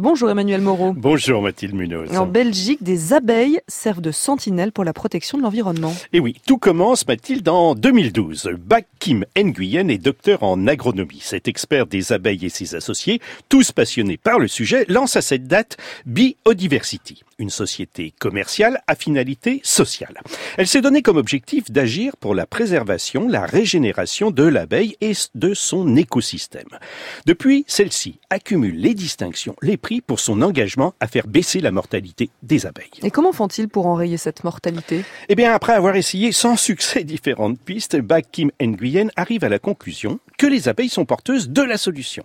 Bonjour Emmanuel Moreau. Bonjour Mathilde Munoz. En Belgique, des abeilles servent de sentinelles pour la protection de l'environnement. Et oui, tout commence, Mathilde, en 2012. Bak Kim Nguyen est docteur en agronomie. Cet expert des abeilles et ses associés, tous passionnés par le sujet, lance à cette date Biodiversity, une société commerciale à finalité sociale. Elle s'est donnée comme objectif d'agir pour la préservation, la régénération de l'abeille et de son écosystème. Depuis, celle-ci accumule les distinctions, les pour son engagement à faire baisser la mortalité des abeilles. Et comment font-ils pour enrayer cette mortalité? Eh bien, après avoir essayé sans succès différentes pistes, Bak Kim Nguyen arrive à la conclusion que les abeilles sont porteuses de la solution.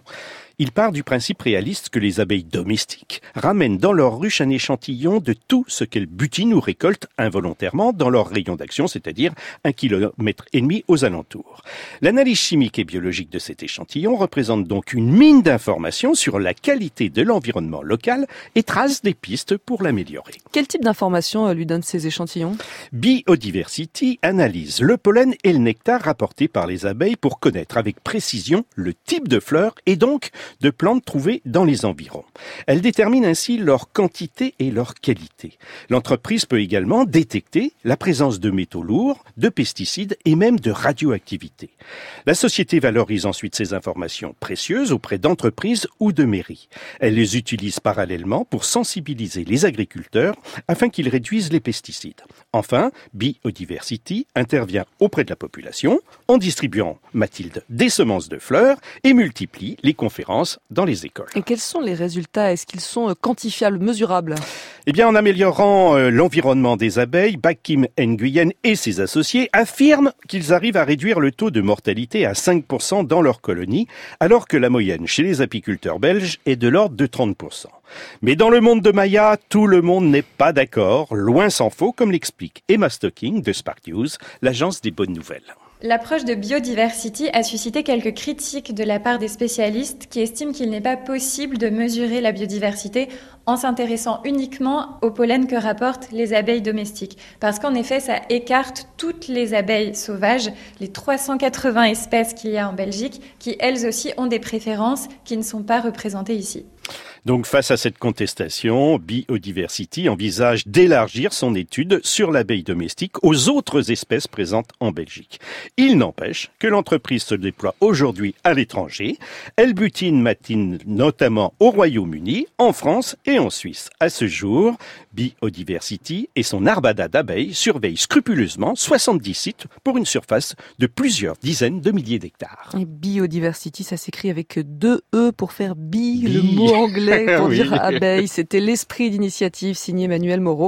Il part du principe réaliste que les abeilles domestiques ramènent dans leur ruche un échantillon de tout ce qu'elles butinent ou récoltent involontairement dans leur rayon d'action, c'est-à-dire un kilomètre et demi aux alentours. L'analyse chimique et biologique de cet échantillon représente donc une mine d'informations sur la qualité de l'environnement local et trace des pistes pour l'améliorer. Quel type d'informations euh, lui donnent ces échantillons? Biodiversity analyse le pollen et le nectar rapportés par les abeilles pour connaître avec précision le type de fleurs et donc de plantes trouvées dans les environs. Elle détermine ainsi leur quantité et leur qualité. L'entreprise peut également détecter la présence de métaux lourds, de pesticides et même de radioactivité. La société valorise ensuite ces informations précieuses auprès d'entreprises ou de mairies. Elle les utilise parallèlement pour sensibiliser les agriculteurs afin qu'ils réduisent les pesticides. Enfin, Biodiversity intervient auprès de la population en distribuant, Mathilde, des semences de fleurs et multiplie les conférences dans les écoles. Et quels sont les résultats? Est-ce qu'ils sont euh, quantifiables, mesurables? Eh bien, en améliorant euh, l'environnement des abeilles, Bakim Nguyen et ses associés affirment qu'ils arrivent à réduire le taux de mortalité à 5% dans leur colonie, alors que la moyenne chez les apiculteurs belges est de l'ordre de 30%. Mais dans le monde de Maya, tout le monde n'est pas d'accord, loin s'en faut, comme l'explique Emma Stocking de Spark News, l'agence des bonnes nouvelles. L'approche de biodiversity a suscité quelques critiques de la part des spécialistes qui estiment qu'il n'est pas possible de mesurer la biodiversité en s'intéressant uniquement au pollen que rapportent les abeilles domestiques. Parce qu'en effet, ça écarte toutes les abeilles sauvages, les 380 espèces qu'il y a en Belgique, qui elles aussi ont des préférences qui ne sont pas représentées ici. Donc face à cette contestation, Biodiversity envisage d'élargir son étude sur l'abeille domestique aux autres espèces présentes en Belgique. Il n'empêche que l'entreprise se déploie aujourd'hui à l'étranger. Elle butine matine notamment au Royaume-Uni, en France et en Suisse. À ce jour, Biodiversity et son armada d'abeilles surveillent scrupuleusement 70 sites pour une surface de plusieurs dizaines de milliers d'hectares. Biodiversity, ça s'écrit avec deux E pour faire bi, le mot anglais pour dire abeille. C'était l'esprit d'initiative signé Emmanuel Moreau.